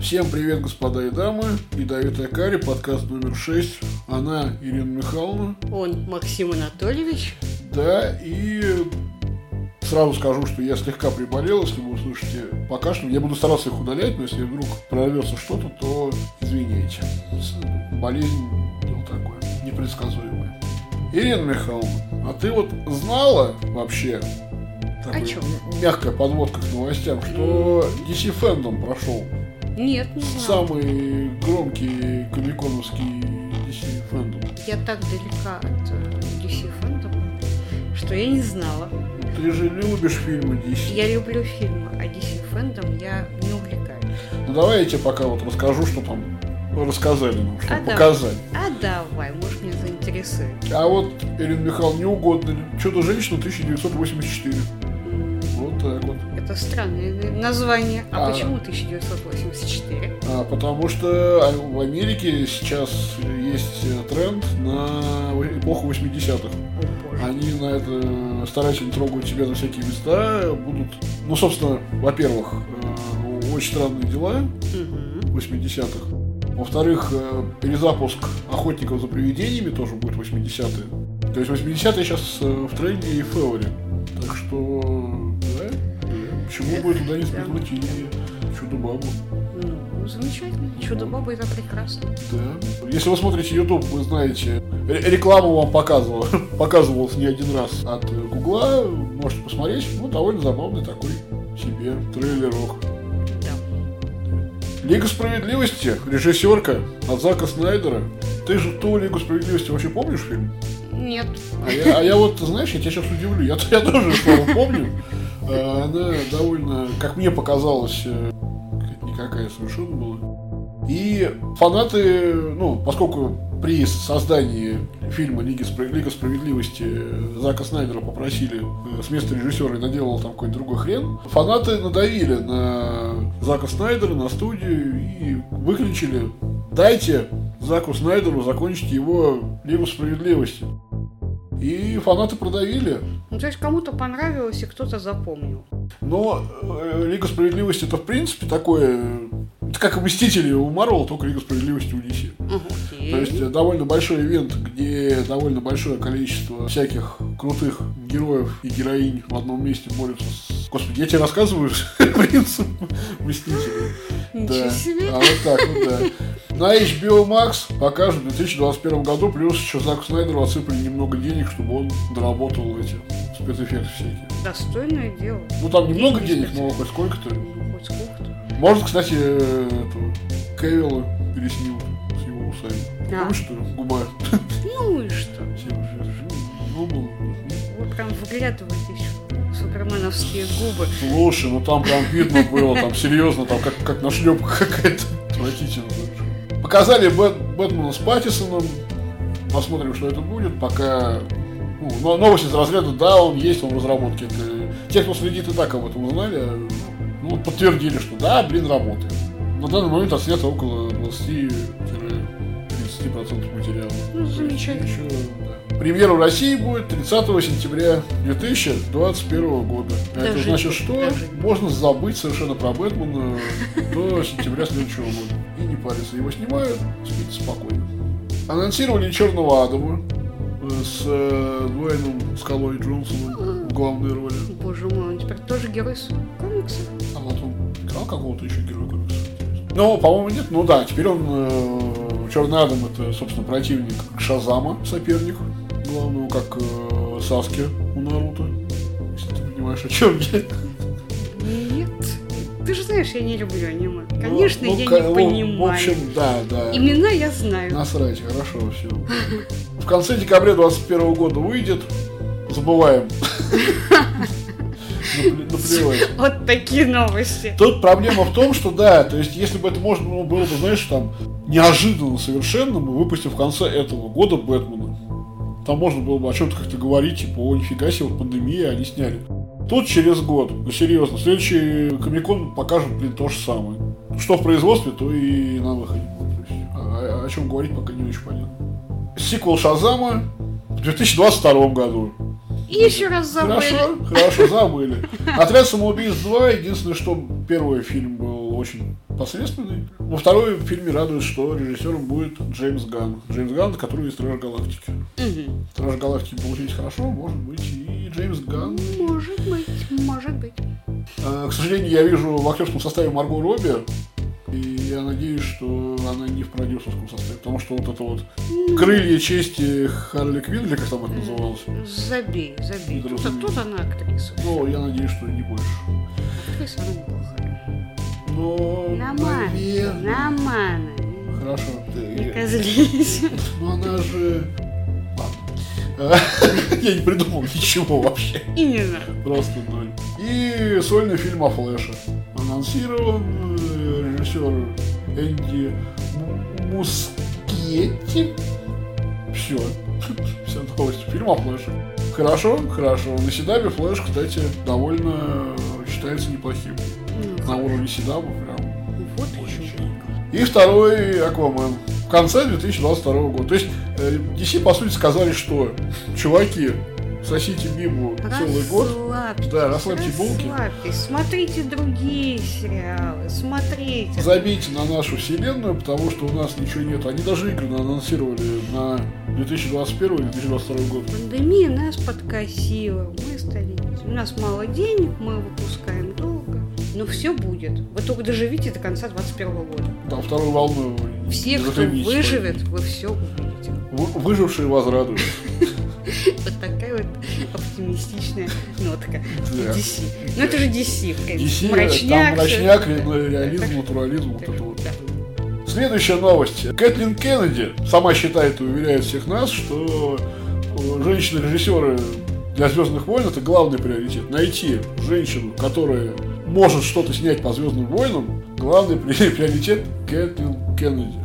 Всем привет, господа и дамы. Ядовитая Кари, подкаст номер 6. Она Ирина Михайловна. Он Максим Анатольевич. Да, и сразу скажу, что я слегка приболел, если вы услышите покашливание. Я буду стараться их удалять, но если вдруг прорвется что-то, то извините. Болезнь дело такое, непредсказуемое. Ирина Михайловна, а ты вот знала вообще, такой чем? мягкая подводка к новостям, что DC Fandom прошел Нет, не знала. самый громкий комиконовский DC Fandom. Я так далека от э, DC фэндома, что я не знала. Ты же любишь фильмы DC. Я люблю фильмы, а DC фэндом я не увлекаюсь. Ну давай я тебе пока вот расскажу, что там рассказали нам, что А, показали. А давай, может меня заинтересует. А вот, Ирина Михайловна, не угодно ли? Чудо-женщина 1984. М, Вот так вот. Это странное название. А, А. почему 1984? А, потому что в Америке сейчас есть э, тренд на эпоху 80-х. О боже. Они на это старательно трогают себя за всякие места, будут... Ну, собственно, во-первых, э, очень странные дела Мгм. 80-х. Во-вторых, э, перезапуск охотников за привидениями тоже будет 80-е. То есть 80-е сейчас в тренде и в фэоре. Так что, почему бы туда не спихнуть и чудо-бабу? Ну, замечательно. Чудо-баба это прекрасно. Да. Если вы смотрите YouTube, вы знаете, ре- рекламу вам показывал, показывалась не один раз от э, Гугла, можете посмотреть, ну, довольно забавный такой себе трейлерок. Лига справедливости, режиссерка от Зака Снайдера. Ты же ту Лигу справедливости вообще помнишь фильм? Нет. А я, а я вот, знаешь, я тебя сейчас удивлю, я, я тоже слово помню. Э, Она довольно, как мне показалось, э, никакая совершенно была. И фанаты, ну, поскольку при создании фильма Лиги Лига справедливости Зака Снайдера попросили э, с места режиссера и наделал там какой-то другой хрен, фанаты надавили на Зака Снайдера, на студию и выключили «Дайте Заку Снайдеру закончить его Лигу справедливости». И фанаты продавили. Ну, то есть кому-то понравилось и кто-то запомнил. Но э, Лига Справедливости это в принципе такое... Это как Мстители у Марвел, только Лига Справедливости у DC. Окей. То есть э, довольно большой ивент, где довольно большое количество всяких крутых героев и героинь в одном месте борются с... Господи, я тебе рассказываю принцип Мстителей. Ничего Да. себе. А вот так вот, да. На HBO Max покажут в 2021 году, плюс еще Заку Снайдеру отсыпали немного денег, чтобы он доработал эти спецэффекты всякие. Достойное дело. Ну там немного денег, но хоть сколько-то. Ну, хоть сколько-то. Может, кстати, э, эту Кевилла переснил с его усами. Да. Помнишь, что губа? Ну и что? Все уже ну, был. Вот прям выглядывают еще суперменовские губы. Слушай, ну там прям видно было, там серьезно, там как, как на шлепках какая-то отвратительно. Показали Бэт- Бэтмена с Паттисоном. Посмотрим, что это будет. Пока ну, но- новость из разряда, да, он есть, он в разработке. Это, те, кто следит и так об этом узнали, ну, подтвердили, что да, блин, работает. На данный момент отснято около 20-30% материала. Ну, замечательно. Еще, да. Премьера в России будет 30 сентября 2021 года. А это Даже- значит, что даже- можно забыть совершенно про Бэтмена до сентября следующего года. И не париться. Его снимают, спите спокойно. Анонсировали Черного Адама э, с э, Дуэйном Скалой Джонсоном в главной роли. Боже мой, он теперь тоже герой комикса. А вот он играл какого-то еще героя комикса? Ну, по-моему, нет. Ну да, теперь он э, Черный Адам это, собственно, противник Шазама, соперник главного, как э, Саски у Наруто. Если ты понимаешь, о чем я. Нет. Ты же знаешь, я не люблю аниме. Конечно, Ну, ну, я ка- не понимаю. В общем, да, да. Имена я знаю. Насрать, хорошо, все. В конце декабря 2021 года выйдет. Забываем. Наплевать. Вот такие новости. Тут проблема в том, что да, то есть если бы это можно ну, было бы, знаешь, там неожиданно совершенно, мы выпустим в конце этого года Бэтмена. Там можно было бы о чем-то как-то говорить, типа, о, нифига себе, вот пандемия, они сняли. Тут через год, ну серьезно, следующий Комикон покажет, блин, то же самое. Что в производстве, то и на выходе. Есть, а- а- о чем говорить пока не очень понятно. Сиквел Шазама в 2022 году. И еще раз забыли. Хорошо, хорошо, забыли. Отряд самоубийц 2, единственное, что первый фильм был очень посредственный. Во второй фильме радует, что режиссером будет Джеймс Ганн. Джеймс Ганн, который из Страж Галактики. Мгм. Страж Галактики получились хорошо, может быть, и Джеймс Ганн. Может быть, может быть. Э, К сожалению, я вижу в актерском составе Марго Робби, и я надеюсь, что она не в продюсерском составе, потому что вот это вот крылья чести Харли Квинн, или как там это называлось, Забей, забей. Тут, тут она актриса. но я надеюсь, что не больше. Актриса она. Но, наверное, нормально. Хорошо. Не ты- козлись. Ну она же... Я не придумал ничего вообще. Именно. Просто ноль. И сольный фильм о Флэше. Анонсирован э, режиссер Энди Мускетти. Все. Вся новость. Фильм о Флэше. Хорошо, хорошо. На Седабе Флэш, кстати, довольно считается неплохим. На уровне Седаба прям. вот еще. И второй Аквамен. В конце 2022 года. То есть э, DC, по сути, сказали, что чуваки, сосите Бибу целый год. Да, расслабьте булки. Смотрите другие сериалы, смотрите. Забейте на нашу вселенную, потому что у нас ничего нет. Они даже игры анонсировали на 2021-2022 год. Пандемия нас подкосила, мы стали... У нас мало денег, мы выпускаем долго. Но все будет. Вы только доживите до конца 2021 года. Да, вторую волну. Все, кто выживет, вы все увидите. Вы- Выжившие возрадуют. Вот такая вот оптимистичная нотка. DC. Ну это же DC. DC, Мрачняк. там мрачняк, реализм, что- натурализм, вот это вот. Следующая новость. Кэтлин Кеннеди сама считает и уверяет всех нас, что э, женщины-режиссеры для Звездных войн это главный приоритет. Найти женщину, которая может что-то снять по Звездным войнам, главный при- приоритет Кэтлин Кеннеди.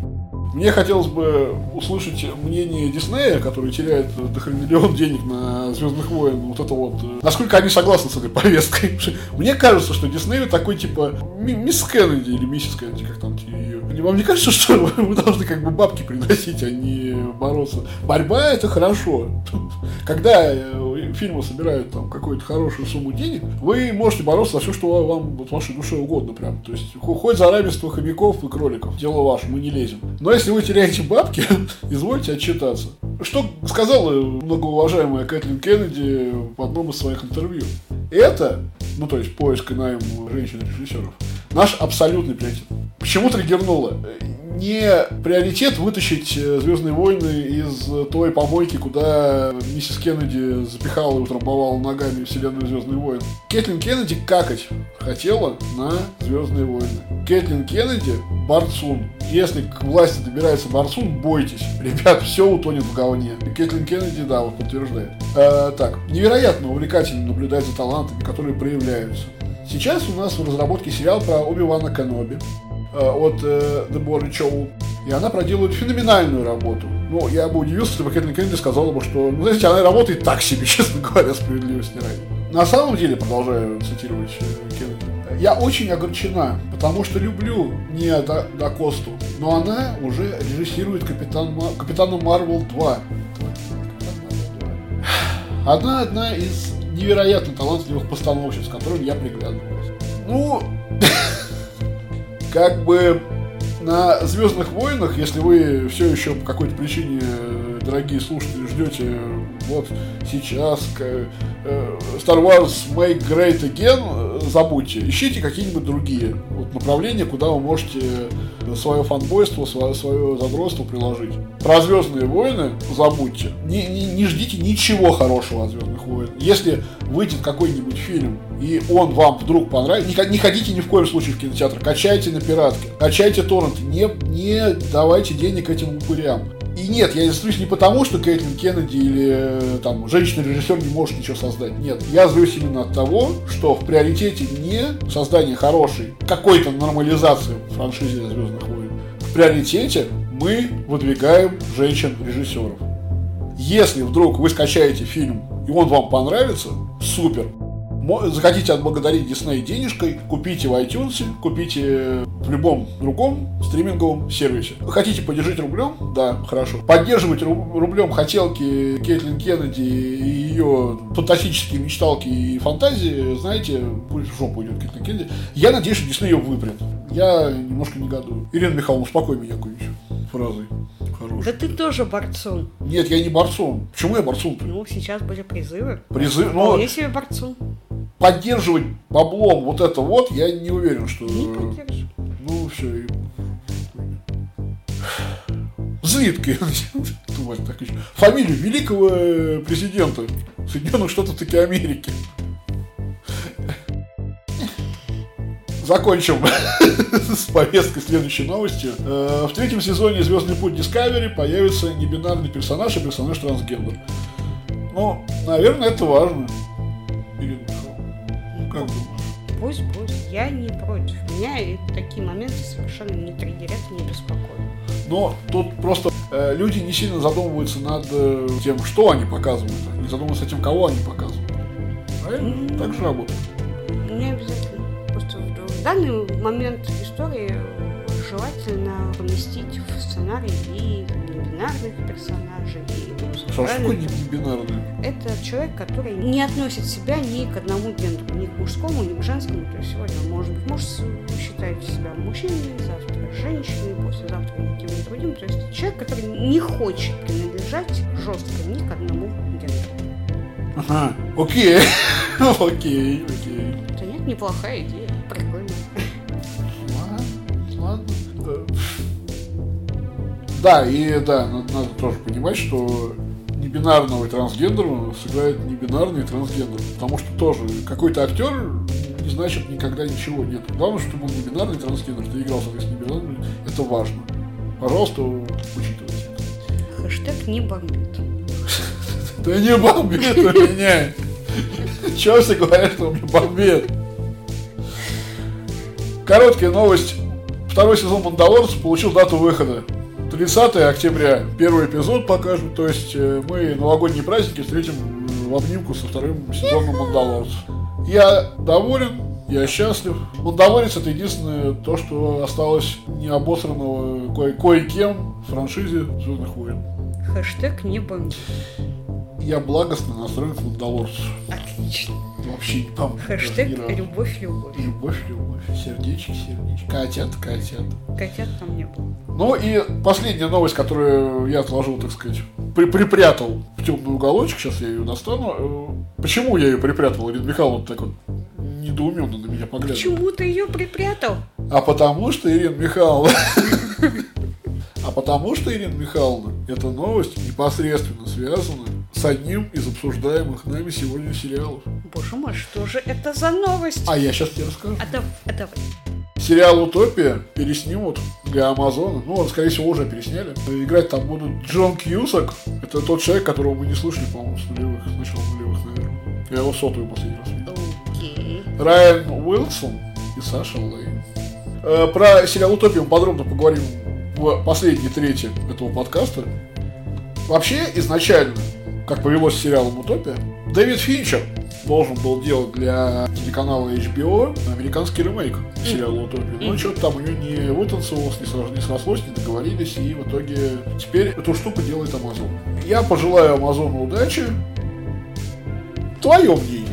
Мне хотелось бы услышать мнение Диснея, который теряет дохрениллион денег на Звездных войн. Вот это вот. э, Насколько они согласны с этой повесткой. Мне кажется, что Дисней такой типа ми- мисс Кеннеди или миссис Кеннеди, как там ее. Вам не кажется, что вы должны как бы бабки приносить, а не бороться? Борьба это хорошо. Когда фильмы собирают там какую-то хорошую сумму денег, вы можете бороться за все, что вам вот, вашей душе угодно прям. То есть хо- хоть за равенство хомяков и кроликов. Дело ваше, мы не лезем. Но если вы теряете бабки, извольте отчитаться. Что сказала многоуважаемая Кэтлин Кеннеди в одном из своих интервью? Это, ну то есть поиск и найм женщин-режиссеров, наш абсолютный приоритет. Почему триггернуло? Не приоритет вытащить э, Звездные войны из э, той помойки, куда миссис Кеннеди запихала и утрамбовала ногами вселенную Звездные войны. Кэтлин Кеннеди какать хотела на Звездные войны. Кэтлин Кеннеди Барцун. Если к власти добирается Барцун, бойтесь. Ребят, все утонет в говне. Кэтлин Кеннеди, да, вот подтверждает. Э, так, невероятно увлекательно наблюдать за талантами, которые проявляются. Сейчас у нас в разработке сериал про Оби-Вана Кеноби э, от э, The Bory Show. И она проделывает феноменальную работу. Ну, я бы удивился, если бы Кэтлин Кеннеди сказала бы, что, ну, знаете, она работает так себе, честно говоря, справедливости ради. На самом деле, продолжаю цитировать э, Кеннеди, я очень огорчена, потому что люблю не До, До Косту, но она уже режиссирует Капитан, Капитана Марвел 2. Она одна из невероятно талантливых постановщиц, с которыми я приглядываюсь. Ну, как бы на Звездных войнах, если вы все еще по какой-то причине, э, дорогие слушатели, ждете вот сейчас э, Star Wars Make Great Again, э, забудьте, ищите какие-нибудь другие вот, направления, куда вы можете свое фанбойство, свое, свое задротство приложить. Про Звездные войны забудьте. Не, не, не ждите ничего хорошего от Звездных войн. Если выйдет какой-нибудь фильм, и он вам вдруг понравится, не, не ходите ни в коем случае в кинотеатр, качайте на пиратке, качайте торренты, не, не давайте денег этим упырям. И нет, я злюсь не потому, что Кэтлин Кеннеди или э, там женщина-режиссер не может ничего создать. Нет, я злюсь именно от того, что в приоритете не создание хорошей, какой-то нормализации в франшизе Звездных войн. В приоритете мы выдвигаем женщин-режиссеров. Если вдруг вы скачаете фильм и он вам понравится, супер. Захотите отблагодарить Дисней денежкой, купите в iTunes, купите в любом другом стриминговом сервисе. Хотите поддержать рублем? Да, хорошо. Поддерживать ру- рублем хотелки Кейтлин Кеннеди и ее фантастические мечталки и фантазии, знаете, пусть в жопу идет Кейтлин Кеннеди. Я надеюсь, что Дисней ее выпрет. Я немножко негодую. Ирина Михайловна, успокой меня какой-нибудь фразой хорошей. Да ты тоже борцун. Нет, я не борцун. Почему я борцун-то? Ну, сейчас были призывы. Призыв, ну, Вполне себе борцун. Поддерживать баблом вот это вот, я не уверен, что... Не. Ну, все. Так еще. Фамилию великого э, президента Соединенных Штатов таки Америки. Закончим с повесткой следующей новости. Э, В третьем сезоне Звездный путь Discovery появится небинарный персонаж и персонаж трансгендер. Ну, наверное, это важно. Ну, как думаешь? Пусть будет. Я не против. Меня и такие моменты совершенно не триггерят не беспокоят. Но тут просто э, люди не сильно задумываются над э, тем, что они показывают, не задумываются тем, кого они показывают. Правильно? Мгм. Так же работает. Не обязательно. Просто в данный момент истории желательно поместить в сценарий и небинарных персонажей, и не бинарное? Это человек, который не относит себя ни к одному гендеру, ни к мужскому, ни к женскому. То есть сегодня он может быть может считать себя мужчиной, завтра женщиной, послезавтра каким-нибудь другим. То есть человек, который не хочет принадлежать жестко ни к одному гендеру. Ага, окей. Окей, окей. Это нет, неплохая идея. Да, и да, надо, надо тоже понимать, что небинарного и трансгендерного сыграет небинарный трансгендер. Потому что тоже какой-то актер не значит никогда ничего нет. Главное, чтобы он не бинарный трансгендер, ты играл, соответственно, не бинарный, это важно. Пожалуйста, учитывайте это. Хэштег не бомбит. Да не бомбит у меня. Чего все говорят, что у меня бомбит? Короткая новость. Второй сезон Мандалорца получил дату выхода. 30 октября. Первый эпизод покажут. То есть э, мы новогодние праздники встретим в обнимку со вторым сезоном Мандалорца. Я доволен, я счастлив. Мандалорец это единственное то, что осталось необосранного кое- кое-кем в франшизе Звездных войн. Хэштег не бомбит. Я благостно настроен к Мандалорцу. Отлично. Вообще не помню. Хэштег любовь, любовь. Любовь, любовь. Сердечки, сердечки. Котят, котят. Котят там не было. Ну и последняя новость, которую я отложил, так сказать, при- припрятал в темный уголочек, сейчас я ее достану. Э, Почему я ее припрятал? Ирина Михайловна так вот недоуменно на меня поглядывает. Почему ты ее припрятал? А потому что, Ирина Михайловна... А потому что, Ирина Михайловна, эта новость непосредственно связана с одним из обсуждаемых нами сегодня сериалов. Боже мой, что же это за новость? А я сейчас тебе расскажу. А, дав- а давай. Сериал «Утопия» переснимут для Амазона. Ну, он, скорее всего, уже пересняли. Играть там будут Джон Кьюсак. Это тот человек, которого мы не слышали, по-моему, с нулевых, с начала нулевых, наверное. Я его сотую последний раз видел. Окей. Райан Уилсон и Саша Лейн. Э, Про сериал «Утопия» мы подробно поговорим в последней трети этого подкаста. Вообще, изначально, как повелось с сериалом «Утопия», Дэвид Финчер должен был делать для телеканала HBO американский ремейк сериала «Утопия». Но что-то там у него не вытанцевалось, не срослось, не срослось, не договорились, и в итоге теперь эту штуку делает Amazon. Я пожелаю Амазону удачи. Твое мнение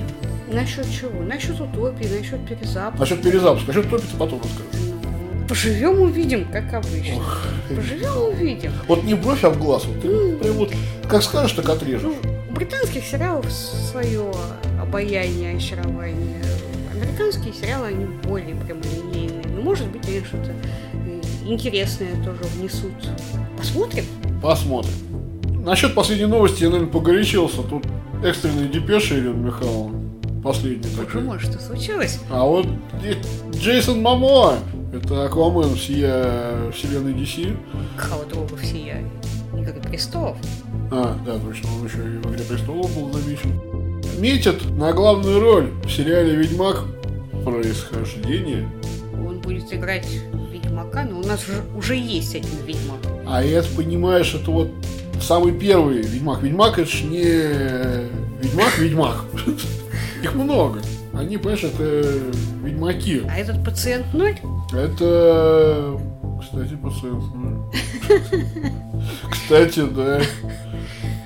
Насчет чего? Насчет утопии, насчет перезапуска. насчет перезапуска. Насчет «Утопии» ты потом расскажешь. Поживем, увидим, как обычно. Ох, Поживем, увидим. Вот не бровь, а в глаз. Вот прям вот как скажешь, так отрежешь. Ну, у британских сериалов свое обаяние, очарование. Американские сериалы, они более прямолинейные. Ну, может быть, они что-то э, интересное тоже внесут. Посмотрим. Посмотрим. Насчет последней новости я, наверное, погорячился. Тут экстренные депеши, Ирина Михайловна. Последний Боже такой. мой, что случилось? А вот Джейсон Мамо, это Аквамен всея вселенной DC. Хау друга всея. Игры престолов. А, да, точно, он еще и в «Игре престолов» был замечен. Метит на главную роль в сериале «Ведьмак. Происхождение». Он будет играть Ведьмака, но у нас уже, уже есть один Ведьмак. А это, понимаешь, это вот самый первый Ведьмак. Ведьмак это ж не Ведьмак, Ведьмак. Их много. Они, понимаешь, это ведьмаки. А этот пациент ноль? Это, кстати, пациент. ну. Кстати, да.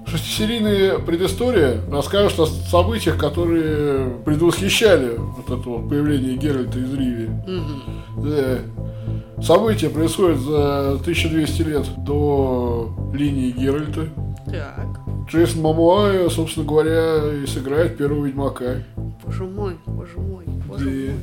Шестисерийная предыстория расскажет о событиях, которые предвосхищали вот это вот появление Геральта из Риви. Да. События происходят за 1200 лет до линии Геральта. Так. Джейсон Мамуа, собственно говоря, и сыграет первого Ведьмака. Боже мой, боже мой, боже.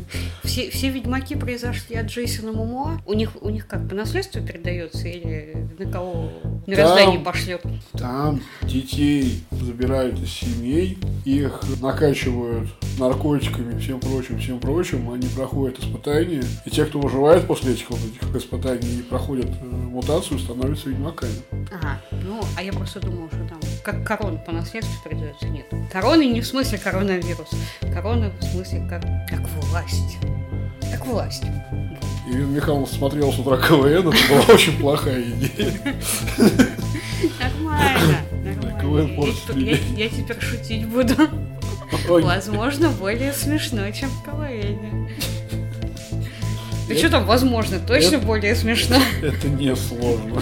Все, все ведьмаки произошли от Джейсона Мумуа. У них, у них как, по наследству передается или на кого мироздание Там- пошлет? Там детей забирают из семей, их накачивают наркотиками, всем прочим, всем прочим, они проходят испытания, и те, кто выживает после этих вот этих испытаний и проходят э, мутацию, становятся ведьмаками. Ага, ну, а я просто думала, что там как корона по наследству передается. Нет. Короны не в смысле коронавирус. Корона в смысле как, как власть. Как власть. Ирина Михайловна смотрела с утра КВН, это была очень плохая идея. Нормально, нормально. Я, теперь шутить буду. Возможно, более смешно, чем в КВН. Да что там возможно? Точно Это- более смешно. Это не сложно.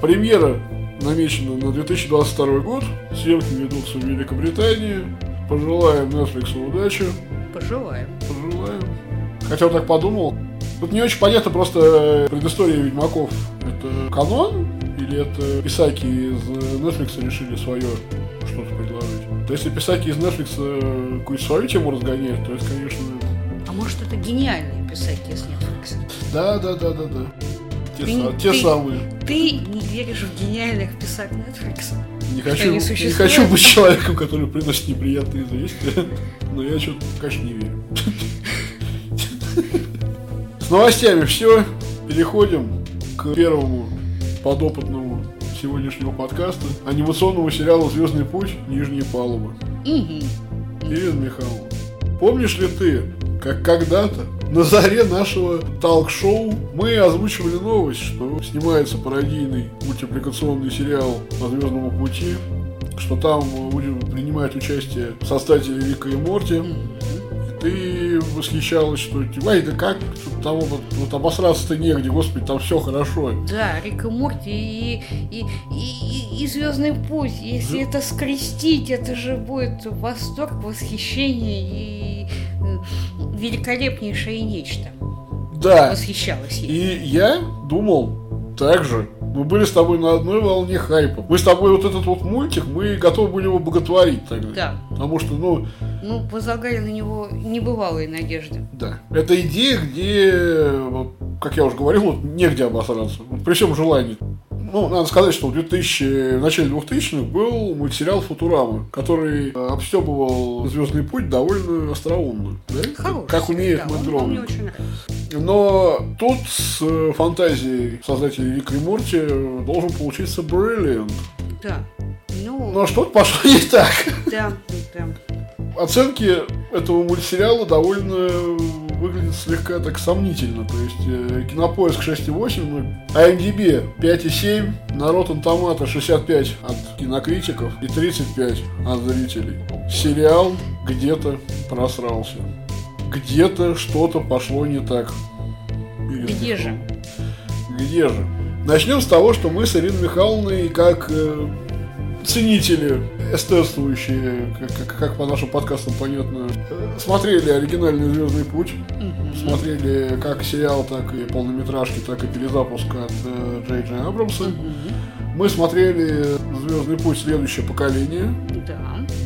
Премьера намечена на 2022 год. Съемки ведутся в Великобритании. Пожелаем Netflix удачи. Пожелаем. Пожелаем. Хотя вот так подумал. Тут не очень понятно просто предыстория Ведьмаков. Это канон? Или это писаки из Netflix решили свое что-то предложить? То есть, если писаки из Netflix э, какую-то свою тему разгоняют, то это, конечно... А может, это гениальные писатели с Netflix? Да, да, да, да, да. Те, Ты- са- те ты- самые. Ты не веришь в гениальных писак Netflix? Не хочу, не хочу быть человеком, который приносит неприятные известия, но я что-то, конечно, не верю. С новостями все. Переходим к первому подопытному сегодняшнего подкаста. Анимационному сериалу «Звездный путь. Нижняя палуба». Мгм. Ирина Михайловна, помнишь ли ты, как когда-то на заре нашего талк-шоу мы озвучивали новость, что снимается пародийный мультипликационный сериал по Звездному пути, что там будет принимать участие создатели Рика и Морти. Ты восхищалась, что типа, «Ай, да как, что там вот, вот обосраться-то негде, господи, там все хорошо. Да, Рик и Морти и, и, и, и, Звездный путь. Если это скрестить, это же будет восторг, восхищение и э, великолепнейшее нечто. Да, Восхищалась ей. И я думал так же. Мы были с тобой на одной волне хайпа. Мы с тобой вот этот вот мультик, мы готовы были его боготворить тогда. Да. Потому что, ну, Ну, возлагали на него небывалые надежды. да. Это идея, где, вот, как я уже говорил, вот, негде обосраться. Вот при всем желании. Ну, надо сказать, что в 2000, в начале 2000-х был мультсериал «Футурама», который э, обстебывал «Звездный путь» довольно остроумно. Да? Хороший как умеет сериал, Мэтт. Но тут с э, фантазией создателей Рика и Морти э, должен получиться Brilliant. Да. Ну, Но что-то пошло не так. да, да. Оценки этого мультсериала довольно выглядят слегка так сомнительно. То есть э, Кинопоиск 6,8, ну, IMDb 5,7, на Rotten Tomato 65 от кинокритиков и 35 от зрителей. Сериал где-то просрался. Где-то что-то пошло не так. Ирина Где же? Где же? Начнем с того, что мы с Ириной Михайловной, как э, ценители, эстетствующие, как, как- как по нашим подкастам понятно, э, смотрели оригинальный Звездный путь, смотрели как сериал, так и полнометражки, так и перезапуск от э, Джей Джей Абрамса. Мы смотрели Звездный путь следующее поколение, Да.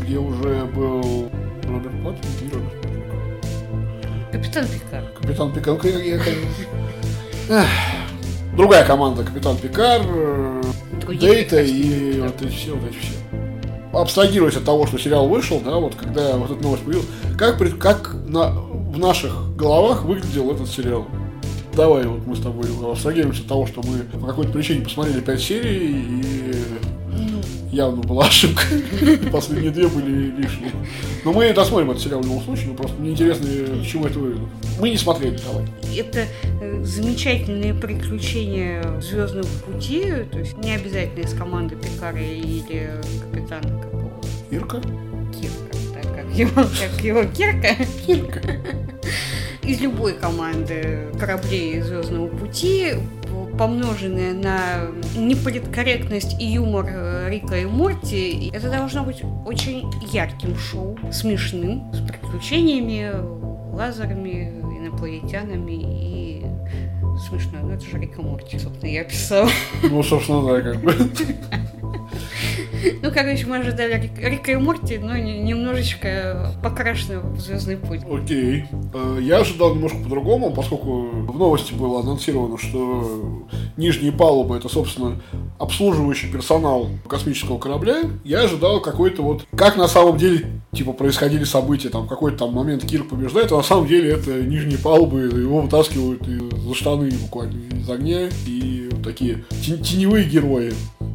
где уже был Роберт Паттинсон, Роберт Капитан Пикар. Капитан Пикар. Ну, я- я- Эх. Другая команда, Капитан Пикар, э, Дейта и да. вот эти все, вот эти все. Абстрагируясь от того, что сериал вышел, да, вот когда вот эта новость появилась, как, как на, в наших головах выглядел этот сериал? Давай, вот мы с тобой абстрагируемся от того, что мы по какой-то причине посмотрели 5 серий, и Ну, явно была ошибка. Последние две были лишние. Но мы досмотрим этот сериал в любом случае, но просто мне интересно, к чему это выведет. Мы не смотрели, давай. это э, замечательные приключения Звездного пути, то есть не обязательно из команды Пикара или капитана какого Ирка? Кирка, так как его, как его Кирка, Ирка. из любой команды кораблей Звездного пути, помноженные на неполиткорректность и юмор э, Рика и Морти, это должно быть очень ярким шоу, смешным, с приключениями, лазерами, инопланетянами и смешно. Ну, это же Рика Морти, собственно, я писала. Ну, собственно, да, как бы. Ну, короче, мы ожидали Рика и Морти, но немножечко покрашено в «Звездный путь». Окей. Э, я ожидал немножко по-другому, поскольку в новости было анонсировано, что нижние палубы — это, собственно, обслуживающий персонал космического корабля. Я ожидал какой-то вот... Как на самом деле, типа, происходили события, там, какой-то там момент Кирк побеждает, а на самом деле это нижние палубы, его вытаскивают за штаны буквально из огня, и такие теневые герои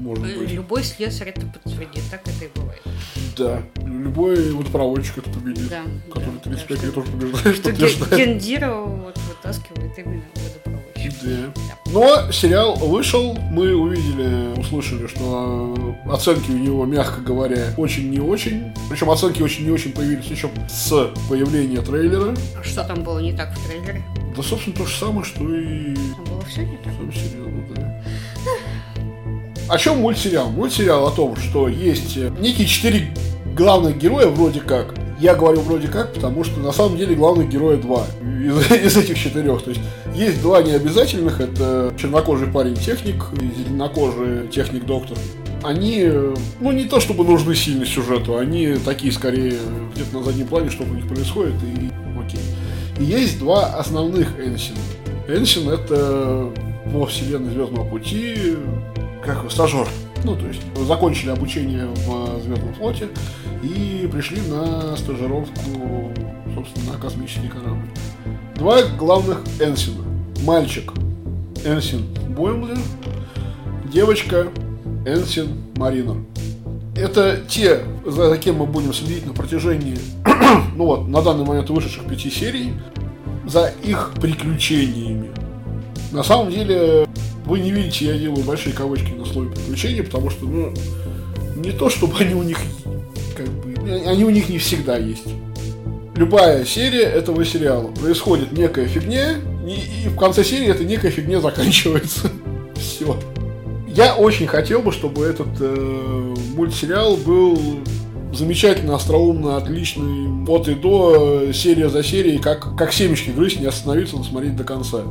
может быть. Любой слесарь это подтвердит, так это и бывает. Да, любой водопроводчик это победит, да, который да, 35 да, лет тоже побеждает. Что. Гендира вот вытаскивает именно водопроводчик. Да. Но сериал вышел, мы увидели, услышали, что оценки у него, мягко говоря, очень не очень. Причем оценки очень не очень появились еще с появления трейлера. А что там было не так в трейлере? Да, собственно, то же самое, что и... Там было все не так? Сам сериал, да. О чем мультсериал? Мультсериал о том, что есть э, некие четыре главных героя вроде как. Я говорю вроде как, потому что на самом деле главных героя два из, из этих четырех. То есть есть два необязательных. Это чернокожий парень-техник и зеленокожий техник-доктор. Они, э, ну не то чтобы нужны сильно сюжету, они такие скорее где-то на заднем плане, что у них происходит, и окей. И есть два основных Энсина. Энсин это по вселенной Звездного пути как стажер. Ну, то есть закончили обучение в Звездном флоте и пришли на стажировку, собственно, на космический корабль. Два главных Энсина. Мальчик Энсин Бойлер, девочка Энсин Маринер. Это те, за кем мы будем следить на протяжении, ну вот, на данный момент вышедших пяти серий, за их приключениями. На самом деле, вы не видите, я делаю большие кавычки на слове приключения, потому что, ну, не то, чтобы они у них, как бы, они у них не всегда есть. Любая серия этого сериала происходит некая фигня, и, и в конце серии эта некая фигня заканчивается. Все. Я очень хотел бы, чтобы этот э, мультсериал был замечательно, остроумно, отличный, от и до, э, серия за серией, как, как семечки грызть, не остановиться, но смотреть до конца.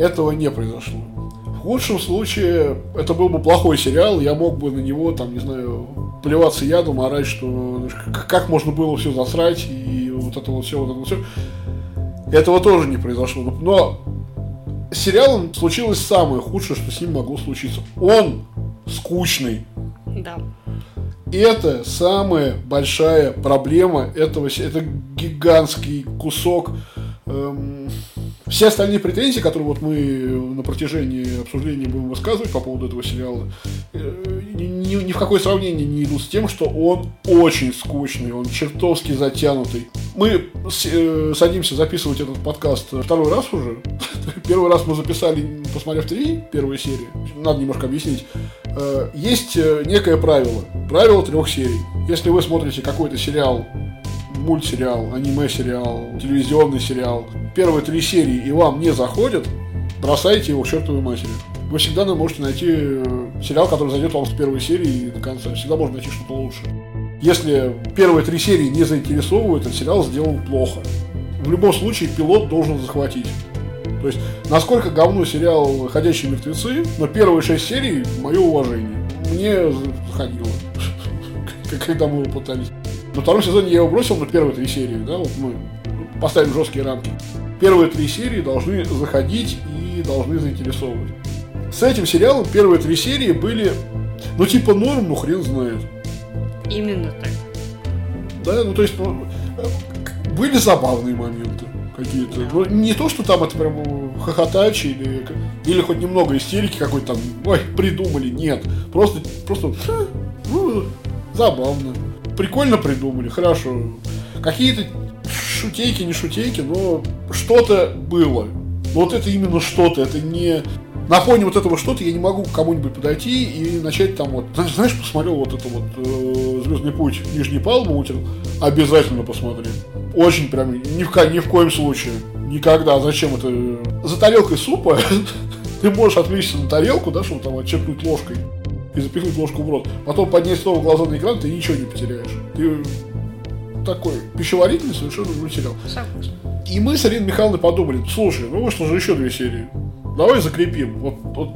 Этого не произошло. В худшем случае это был бы плохой сериал, я мог бы на него, там, не знаю, плеваться ядом, орать, что как можно было все засрать, и вот это вот все, вот это вот все. Этого тоже не произошло. Но с сериалом случилось самое худшее, что с ним могло случиться. Он скучный. Да. И это самая большая проблема этого, это гигантский кусок эм, все остальные претензии, которые вот мы на протяжении обсуждения будем высказывать по поводу этого сериала, э, ни, ни в какое сравнение не идут с тем, что он очень скучный, он чертовски затянутый. Мы э, садимся записывать этот подкаст второй раз уже. Первый раз мы записали, посмотрев три первые серии. Надо немножко объяснить. Э, есть некое правило. Правило трех серий. Если вы смотрите какой-то сериал мультсериал, аниме-сериал, телевизионный сериал, первые три серии и вам не заходят, бросайте его к чертовой матери. Вы всегда можете найти э, сериал, который зайдет вам с первой серии до конца. Всегда можно найти что-то лучше. Если первые три серии не заинтересовывают, этот сериал сделан плохо. В любом случае пилот должен захватить. То есть, насколько говно сериал «Ходячие мертвецы», но первые шесть серий – мое уважение. Мне заходило, когда мы его пытались. На втором сезоне я его бросил на первые три серии, да, вот мы поставим жесткие рамки. Первые три серии должны заходить и должны заинтересовывать. С этим сериалом первые три серии были, ну, типа норм, ну, хрен знает. Именно так. Да, ну, то есть, ну, были забавные моменты какие-то. Ну, не то, что там это прям хохотач или, или хоть немного истерики какой-то там, ой, придумали, нет. Просто, просто, ну, забавно прикольно придумали, хорошо. Какие-то шутейки, не шутейки, но что-то было. Но вот это именно что-то, это не... На фоне вот этого что-то я не могу к кому-нибудь подойти и начать там вот... Знаешь, посмотрел вот это вот э, «Звездный путь» Нижний Палубу мутил. Обязательно посмотри. Очень прям, ни в, ни в коем случае. Никогда. Зачем это? За тарелкой супа ты можешь отвлечься на тарелку, да, чтобы там отчеркнуть ложкой и запихнуть ложку в рот. Потом поднять снова глаза на экран, ты ничего не потеряешь. Ты такой пищеварительный совершенно материал. Согласна. И мы с Ариной Михайловной подумали, слушай, ну вышло же еще две серии. Давай закрепим. Вот, вот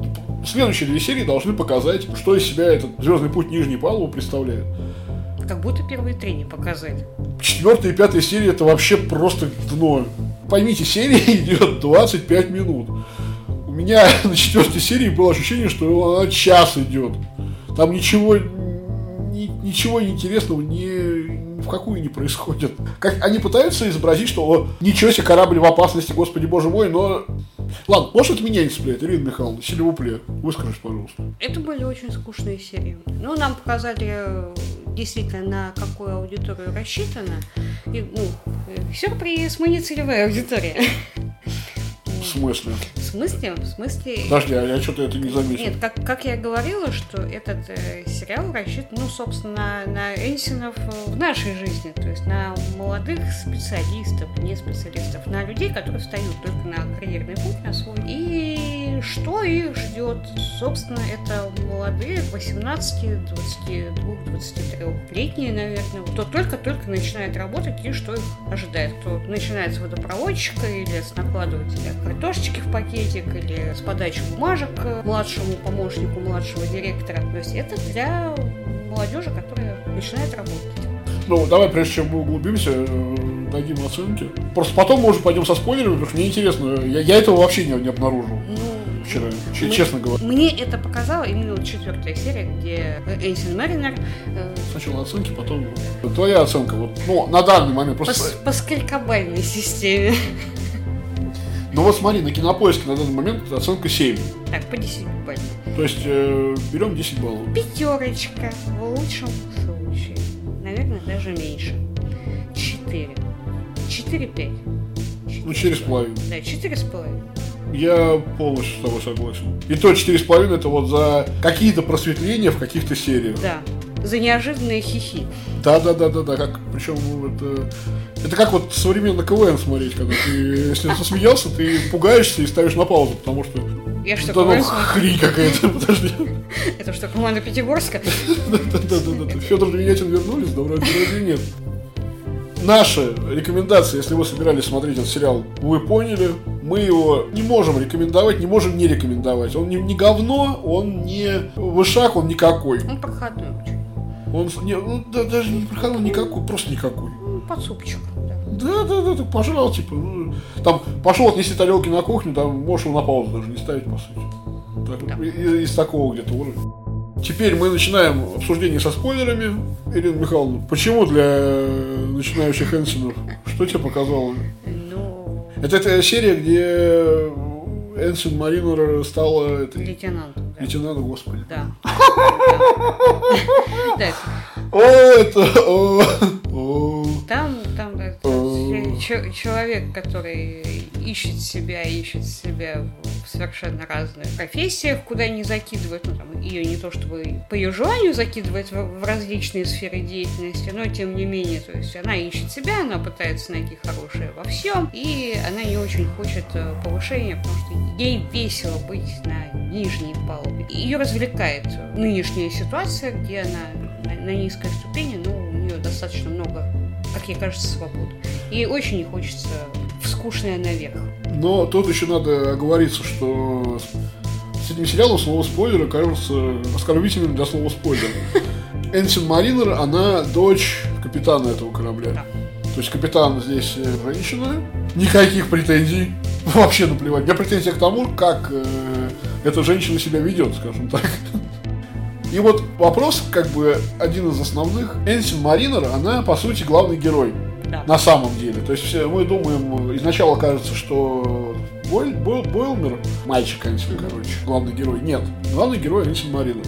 следующие две серии должны показать, что из себя этот Звездный путь Нижней Палубы представляет. Как будто первые три не показали. Четвертая и пятая серия это вообще просто дно. Поймите, серия идет 25 минут. Меня на четвертой серии было ощущение, что она час идет. Там ничего, ни- ничего интересного ни, ни в какую не происходит. Как они пытаются изобразить, что о, ничего себе, корабль в опасности, господи боже мой, но... Ладно, может меня не цепляет, Ирина Михайловна, силевупле, выскажись, пожалуйста. Это были очень скучные серии. Ну, нам показали э, действительно, на какую аудиторию рассчитано. И, ну, э, сюрприз, мы не целевая аудитория. В смысле? В смысле? В смысле... Подожди, а я что-то это не заметил. Нет, как, как я говорила, что этот э, сериал рассчитан, ну, собственно, на, на Энсинов э, в нашей жизни, то есть на молодых специалистов, не специалистов, на людей, которые встают только на карьерный путь на свой. И что их ждет? Собственно, это молодые 18, 22, 23-летние, наверное, кто только-только начинает работать и что их ожидает. Кто начинает с водопроводчика или с накладывателя картошечки в пакетик или с подачи бумажек младшему помощнику младшего директора. То есть это для молодежи, которая начинает работать. Ну, давай, прежде чем мы углубимся, э, дадим оценки. Просто потом мы уже пойдем со спойлерами, потому что мне интересно. Я, я этого вообще не, не обнаружил Ну, вчера, че- мы- честно говоря. Мне это показала именно четвертая серия, где Эйсен Маринер э, Сначала оценки, потом твоя оценка. Вот, ну, на данный момент по, просто. с- по скалькобальной системе. Ну вот смотри, на кинопоиске на данный момент оценка 7. Так, по 10 бальной. То есть э, берем 10 баллов. Пятерочка в лучшем случае. Наверное, даже меньше. Четыре. Четыре-пять. Ну, 4,5. Да, четыре с половиной. Я полностью с тобой согласен. И то 4,5 это вот за какие-то просветления в каких-то сериях. Да. За неожиданные хихи. Да, да, да, да, да. Как, причем это, это как вот современный КВН смотреть, когда ты, если засмеялся, ты пугаешься и ставишь на паузу, потому что Я что, да ну хрень какая-то, подожди. Это что, команда Пятигорска? Да, да, да, да, да. Федор Двинятин вернулись, вроде нет. Наши рекомендации, если вы собирались смотреть этот сериал, вы поняли. Мы его не можем рекомендовать, не можем не рекомендовать. Он не, не говно, он не вышаг, он никакой. Он проходной. Он не, ну, да, даже не проходной никакой, просто никакой. Ну, под супчик. да. Да, да, так пожрал, типа, ну, там, пошел отнести тарелки на кухню, там, можешь его на паузу даже не ставить, по сути. Так, Да. из, из такого где-то уровня. Теперь мы начинаем обсуждение со спойлерами. Ирина Михайловна, почему для начинающих Энсинов? Что тебе показало? Ну, Это, это серия, где Энсин Маринер стала этой, лейтенантом, да. лейтенантом, господи. Да. О, это... Там, человек, который ищет себя, ищет себя в совершенно разных профессиях, куда не закидывает, ну, там, ее не то чтобы по ее желанию закидывать в, в различные сферы деятельности, но тем не менее, то есть она ищет себя, она пытается найти хорошее во всем, и она не очень хочет э, повышения, потому что ей весело быть на нижней палубе. Ее развлекает нынешняя ситуация, где она на, на низкой ступени, но у нее достаточно много как ей кажется, свободу. И очень не хочется в скучное наверх. Но тут еще надо оговориться, что с этим сериалом слово спойлер кажется оскорбительным для слова спойлер. Энсин Маринер, она дочь капитана этого корабля. Да. То есть капитан здесь э, женщина, никаких претензий, вообще наплевать. У меня претензия к тому, как э, эта женщина себя ведет, скажем так. И вот вопрос, как бы, один из основных. Энсин Маринер, она, по сути, главный герой. Да. На самом деле. То есть мы думаем, изначально кажется, что Бойл, Бойл- Бойлмер, мальчик Энсин, короче, главный герой. Нет, главный герой Энсин Марина.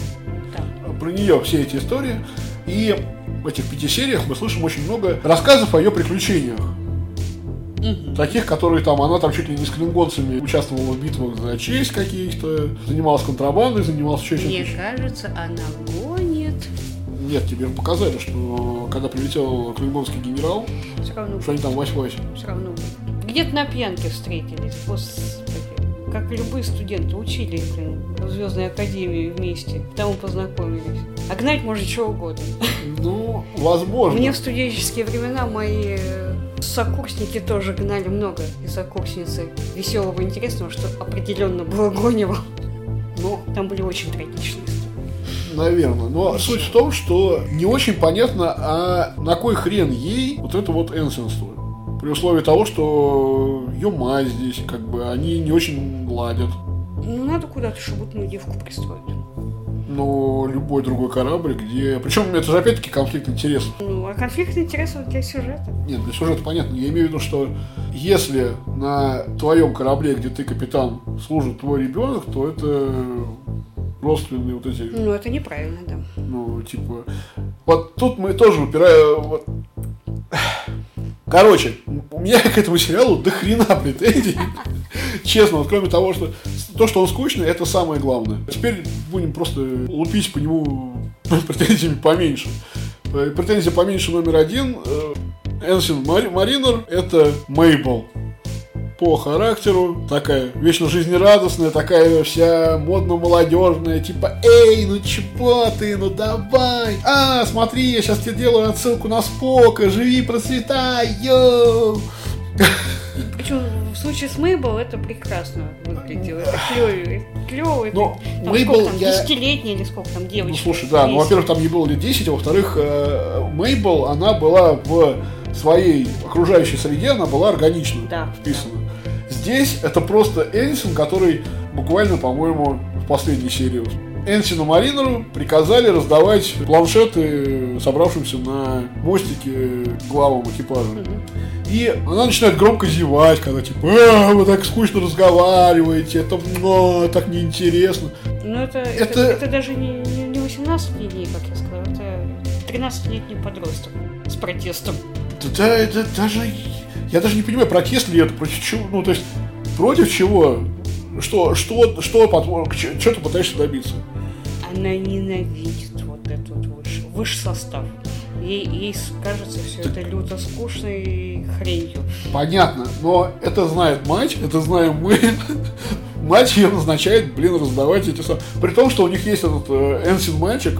Да. Про нее все эти истории. И в этих пяти сериях мы слышим очень много рассказов о ее приключениях. Таких, которые там, она там чуть ли не с клингонцами участвовала в битвах за честь каких-то, занималась контрабандой, занималась еще Мне чем-то. кажется, она гонит. Нет, тебе показали, что когда прилетел клингонский генерал, Все равно, что они там вась-вась. все равно. Где-то на пьянке встретились, господи. как любые студенты, учили в Звездной Академии вместе, мы познакомились. А гнать можно чего угодно. Ну, возможно. Мне в студенческие времена мои сокурсники тоже гнали много и сокурсницы веселого и интересного, что определенно было гонево. Ну, Там были очень трагичные. Наверное. Но суть в том, что не очень понятно, а на кой хрен ей вот это вот энсенство. При условии того, что ее мать здесь, как бы, они не очень ладят. Ну, надо куда-то шебутную девку пристроить. Но любой другой корабль, где... Причем это же опять-таки конфликт интересов. Ну, а конфликт интересов для сюжета. Нет, для сюжета понятно. Я имею в виду, что если на твоем корабле, где ты капитан, служит твой ребенок, то это родственные вот эти, Ну, это неправильно, да. ну, типа... Вот тут мы тоже упираем... Вот... Короче, у меня к этому сериалу до хрена претензий. Честно, вот кроме того, что то, что он скучный, это самое главное. Теперь будем просто лупить по нему претензиями поменьше. Э, Претензия поменьше номер один. э, Энсин Мари- Маринер – это Мейбл. По характеру, такая вечно жизнерадостная, такая вся модно-молодежная, типа «Эй, ну чего ты, ну давай! А, смотри, я сейчас тебе делаю отсылку на Спока, живи, процветай, йоу!» Причем в случае с Мейбл это прекрасно выглядело. Это клево. клево Но там Мейбл сколько там, я- десятилетняя или сколько там Ну, девочка. слушай, да, ну, есть. во-первых, там ей было лет 10, а во-вторых, э, Мейбл, она была в своей окружающей среде, она была органично Да, вписана. Здесь это просто Энсин, который буквально, по-моему, в последней серии. Энсину Маринеру приказали раздавать планшеты собравшимся на мостике главам экипажа. И она начинает громко зевать, когда типа, «А, вы так скучно разговариваете, это ну, так неинтересно. Ну, это, это... Это- это даже не, не, не 18-летний, как я сказала, это 13-летний подросток с протестом. Да, это даже... Я даже не понимаю, протест ли это, против чего, ну, то есть, против чего? Что, что, что, по-твоему, что ты пытаешься добиться? Она ненавидит вот этот вот выш, выш состав. Ей, ей кажется все это люто скучной хренью. Понятно, но это знает мать, это знаем мы. Мать ее назначает, блин, раздавать эти самые... При том, что у них есть этот э, Энсин мальчик,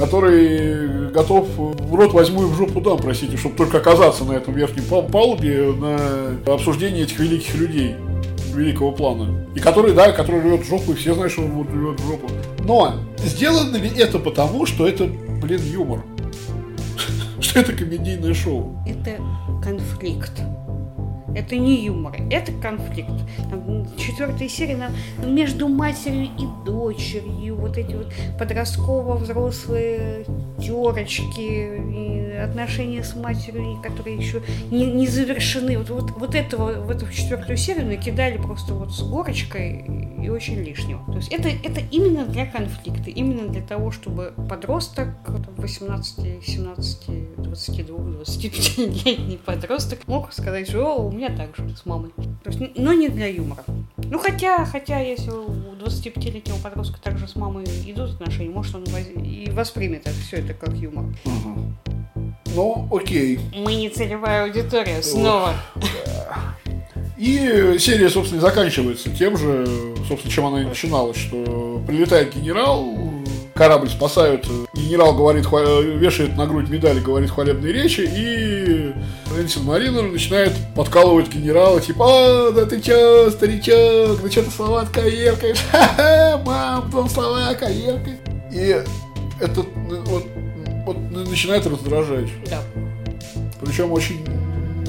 который готов в рот возьму и в жопу дам, простите, чтобы только оказаться на этом верхнем пал- палубе на обсуждении этих великих людей великого плана. И который, да, который рвет в жопу, и все знают, что он вот рвет в жопу. Но сделано ли это потому, что это, блин, юмор? Что это комедийное шоу? Это конфликт. Это не юмор, это конфликт. Там четвертая серия на- между матерью и дочерью, вот эти вот подростково-взрослые терочки, и отношения с матерью, которые еще не, не завершены. Вот, вот, вот этого, в эту четвертую серию накидали просто вот с горочкой и очень лишнего. То есть это, это именно для конфликта, именно для того, чтобы подросток, там, 18, 17, 22, 25-летний подросток мог сказать, что «О, у меня так же с мамой. То есть, но не для юмора. Ну, хотя, хотя, если у 25-летнего подростка также с мамой идут отношения, может, он и воспримет это, все это как юмор. Ну, окей. Мы не целевая аудитория, снова. И серия, собственно, и заканчивается тем же, собственно, чем она и начиналась, что прилетает генерал, корабль спасают, генерал говорит, вешает на грудь медали, говорит хвалебные речи, и Энсин Маринер начинает подкалывать генерала, типа, а, да ты чё, старичок, да чё ты слова коверкаешь, ха-ха, мам, там слова коверкаешь. И это ну, вот, вот начинает раздражать. Да. Причем очень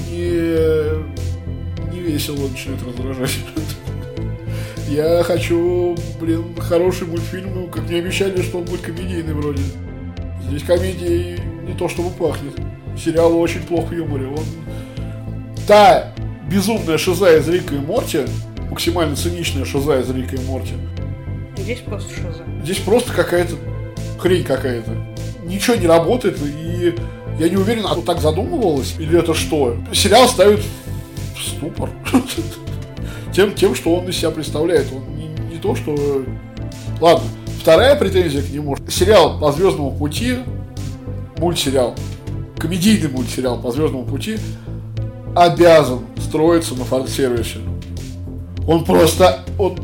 не, не весело начинает раздражать. Я хочу, блин, хороший мультфильм, как мне обещали, что он будет комедийный вроде. Здесь комедии не то чтобы пахнет. Сериал очень плохо в юморе. Он... Та безумная шиза из Рика и Морти, максимально циничная шиза из Рика и Морти, Здесь просто шиза. Здесь просто какая-то хрень какая-то. Ничего не работает, и я не уверен, а так задумывалось, или это что? Сериал ставит в ступор. Тем, тем, что он из себя представляет. Он не, не то, что... Ладно, вторая претензия к нему. Сериал по Звездному пути, мультсериал, комедийный мультсериал по Звездному пути обязан строиться на фан-сервисе. Он просто... Он...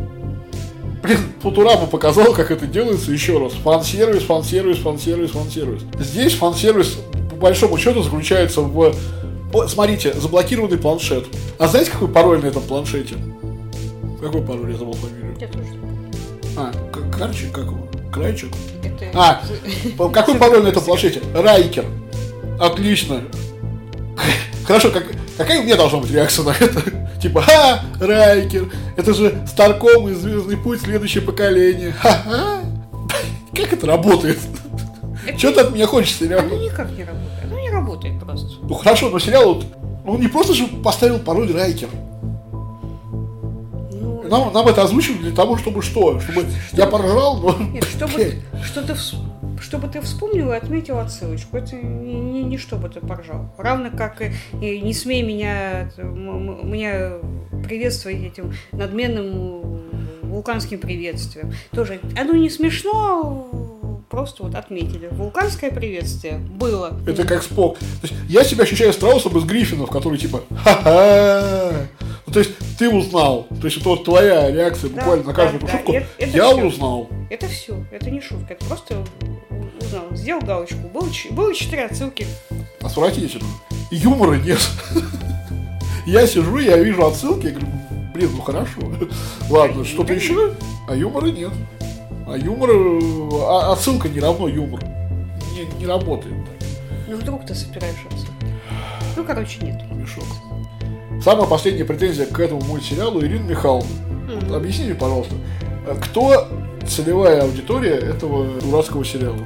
Блин, Футурама показал, как это делается еще раз. Фан-сервис, фан-сервис, фан-сервис, фан-сервис. Здесь фан-сервис, по большому счету, заключается в... Смотрите, заблокированный планшет. А знаете, какой пароль на этом планшете? Какой пароль? Я забыл фамилию. Я тоже. А, Карчик, как его? Крайчик? Это... А, Какой пароль на этом планшете? Райкер. Отлично. Хорошо, как, какая у меня должна быть реакция на это? Типа, ха, Райкер, это же Старком и Звездный путь, следующее поколение. Ха-ха. Как это работает? Что ты от меня хочешь, сериал? Оно никак не работает. Оно не работает просто. Ну хорошо, но сериал вот, он не просто же поставил пароль Райкер. Ну, Нам, нам это озвучили для того, чтобы что? Чтобы я поржал, но... Нет, чтобы, что ты, вс- чтобы ты вспомнил и отметил отсылочку. Это не, не, чтобы ты поржал. Равно как и, и не смей меня, меня приветствовать этим надменным вулканским приветствием. Тоже оно не смешно, просто вот отметили. Вулканское приветствие было. Это как Спок. То есть я себя ощущаю Страусом из Гриффинов, который типа ха-ха. Ну, то есть ты узнал. То есть это вот твоя реакция Да, буквально на каждую да, шутку. да, это- это я всё. узнал. Это все, это не шутка, это просто узнал. Сделал галочку. Было, было четыре отсылки. Отвратительно. Юмора нет. Я сижу, я вижу отсылки, я говорю, блин, ну хорошо. Ладно, что-то еще? А юмора нет. А юмор... а отсылка не равно юмор. Не, не работает. Ну вдруг ты собираешь отсылки. Ну, короче, нет. Мешок. Самая последняя претензия к этому мультсериалу Ирина Михайловна. Мгм. Объясните, пожалуйста, а кто целевая аудитория этого дурацкого сериала?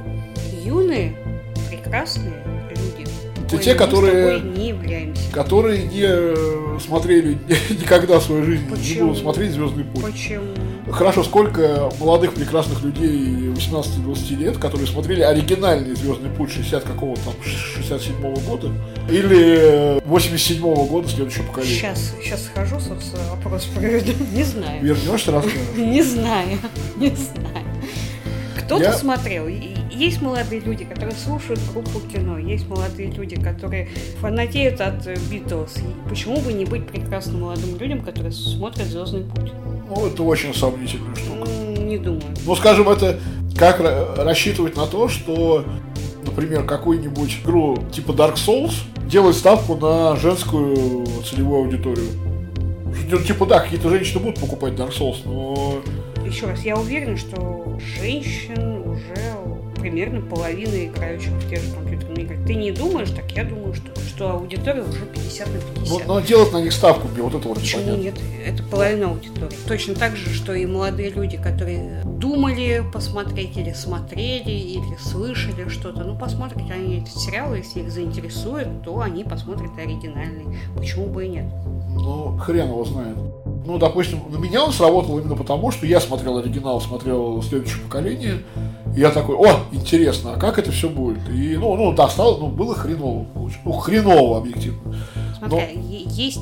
Юные, прекрасные люди. Это те, которые- не являемся. Которые не э, смотрели никогда в своей жизни, не Почему? будут смотреть Звездный путь. Почему? Хорошо, сколько молодых прекрасных людей 18-20 лет, которые смотрели оригинальный Звездный путь 60 какого там 67 года или 87 года следующего поколения. Сейчас, сейчас схожу, собственно, опрос проведу. Не знаю. Вернешься, расскажешь. Не знаю. Не знаю. Кто-то Я- смотрел. И- Есть молодые люди, которые слушают группу кино. Есть молодые люди, которые фанатеют от Битлз. И почему бы не быть прекрасным молодым людям, которые смотрят Звездный путь? Ну, это очень сомнительная штука. Не думаю. Ну, скажем, это как ра- рассчитывать на то, что, например, какую-нибудь игру типа Dark Souls делает ставку на женскую целевую аудиторию. Ну, Типа, да, какие-то женщины будут покупать Dark Souls, но Еще раз, я уверена, что женщин уже примерно половина играющих в те же компьютерные игры. Ты не думаешь так? Я думаю, что, что аудитория уже 50 на 50. но, но делать на них ставку, вот это вот Почему нет? Это половина аудитории. Точно так же, что и молодые люди, которые думали посмотреть или смотрели, или слышали что-то. Ну, посмотрят они эти сериалы, если их заинтересует, то они посмотрят оригинальный. Почему бы и нет? Ну, хрен его знает. Ну, допустим, на меня он сработал именно потому, что я смотрел оригинал, смотрел следующее поколение, и я такой, о, интересно, а как это все будет? И, ну, ну, да, стало, ну, было хреново, ну, хреново, объективно. Смотри, Но- есть,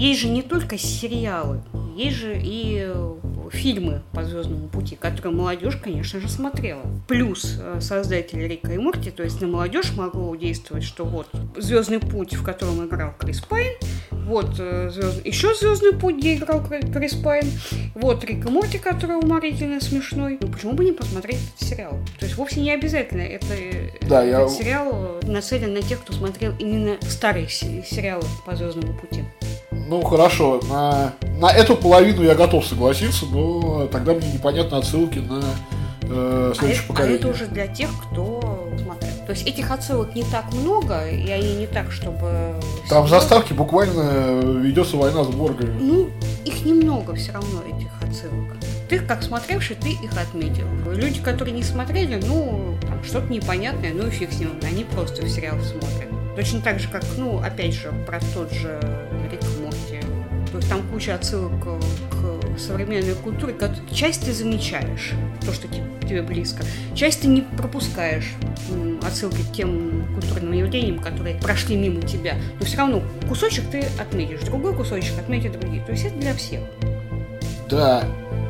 есть же не только сериалы, есть же и э, фильмы по Звездному пути, которые молодежь, конечно же, смотрела. Плюс э, создатели Рика и Морти, то есть на молодежь могло действовать, что вот Звездный путь, в котором играл Крис Пайн, вот э, звёзд- еще Звездный путь, где играл Кри- Крис Пайн, вот Рик и Морти, который уморительно смешной. Ну почему бы не посмотреть этот сериал? То есть вовсе не обязательно это, Да, я- этот сериал э, нацелен на тех, кто смотрел именно старые се- сериалы по Звездному пути. Ну, хорошо, на, на эту половину я готов согласиться, но тогда мне непонятны отсылки на э, А следующее это, а поколение. это уже для тех, кто смотрел. То есть этих отсылок не так много, и они не так, чтобы... Там в заставке буквально ведется война с Боргами. Ну, их немного все равно, этих отсылок. Ты, как смотревший, ты их отметил. Люди, которые не смотрели, ну, там что-то непонятное, ну и фиг с ним, они просто сериал смотрят. Точно так же, как, ну, опять же, про тот же. Там куча отсылок к современной культуре. Часть ты замечаешь, то, что те- тебе близко. Часть ты не пропускаешь отсылки к тем культурным явлениям, которые прошли мимо тебя. Но все равно кусочек ты отметишь, другой кусочек отметят другие. То есть это для всех. Да,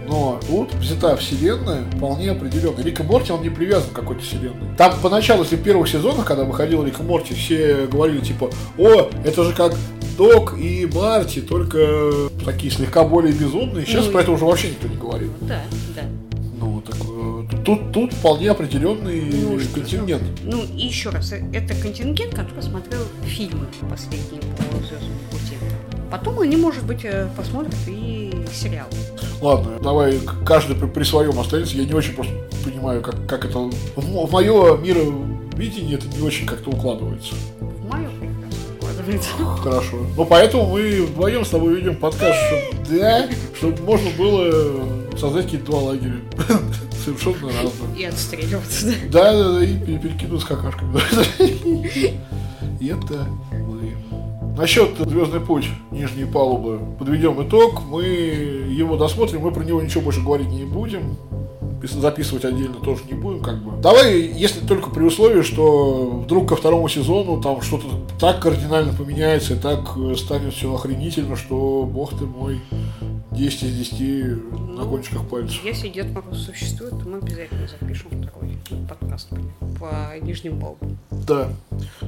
но тут взята вселенная вполне определенно. Рик и Морти, он не привязан к какой-то вселенной. Там поначалу, если в первых сезонах, когда выходил Рик и Морти, все говорили типа, о, это же как Док и Марти, только такие слегка более безумные. Сейчас Ну, про это уже вообще никто не говорит. Да, да. Ну, так, э, тут, тут вполне определенный Ну, контингент. Ну, и еще раз, э, это контингент, который смотрел фильмы последние по «Звездному пути». Потом они, может быть, э, посмотрят и сериал. Ладно, давай каждый при, при своем останется. Я не очень просто понимаю, как, как это... В, в мое мировидение это не очень как-то укладывается. Укладывается. Хорошо. Ну, поэтому мы вдвоем с тобой ведем подкаст, что- да, чтобы можно было создать какие-то два лагеря. Совершенно разные. И отстреливаться, да. Да, да, и пере- перекинуть с какашками. И это мы. Насчет Звездный путь, нижние палубы, подведем итог. Мы его досмотрим, мы про него ничего больше говорить не будем. Пис- Записывать отдельно тоже не будем, как бы. Давай, если только при условии, что вдруг ко второму сезону там что-то так кардинально поменяется и так э, станет все охренительно, что бог ты мой, 10 из 10 на кончиках пальцев. Если Дед Мороз существует, то мы обязательно запишем второй подкаст по, нижним балкам. Да.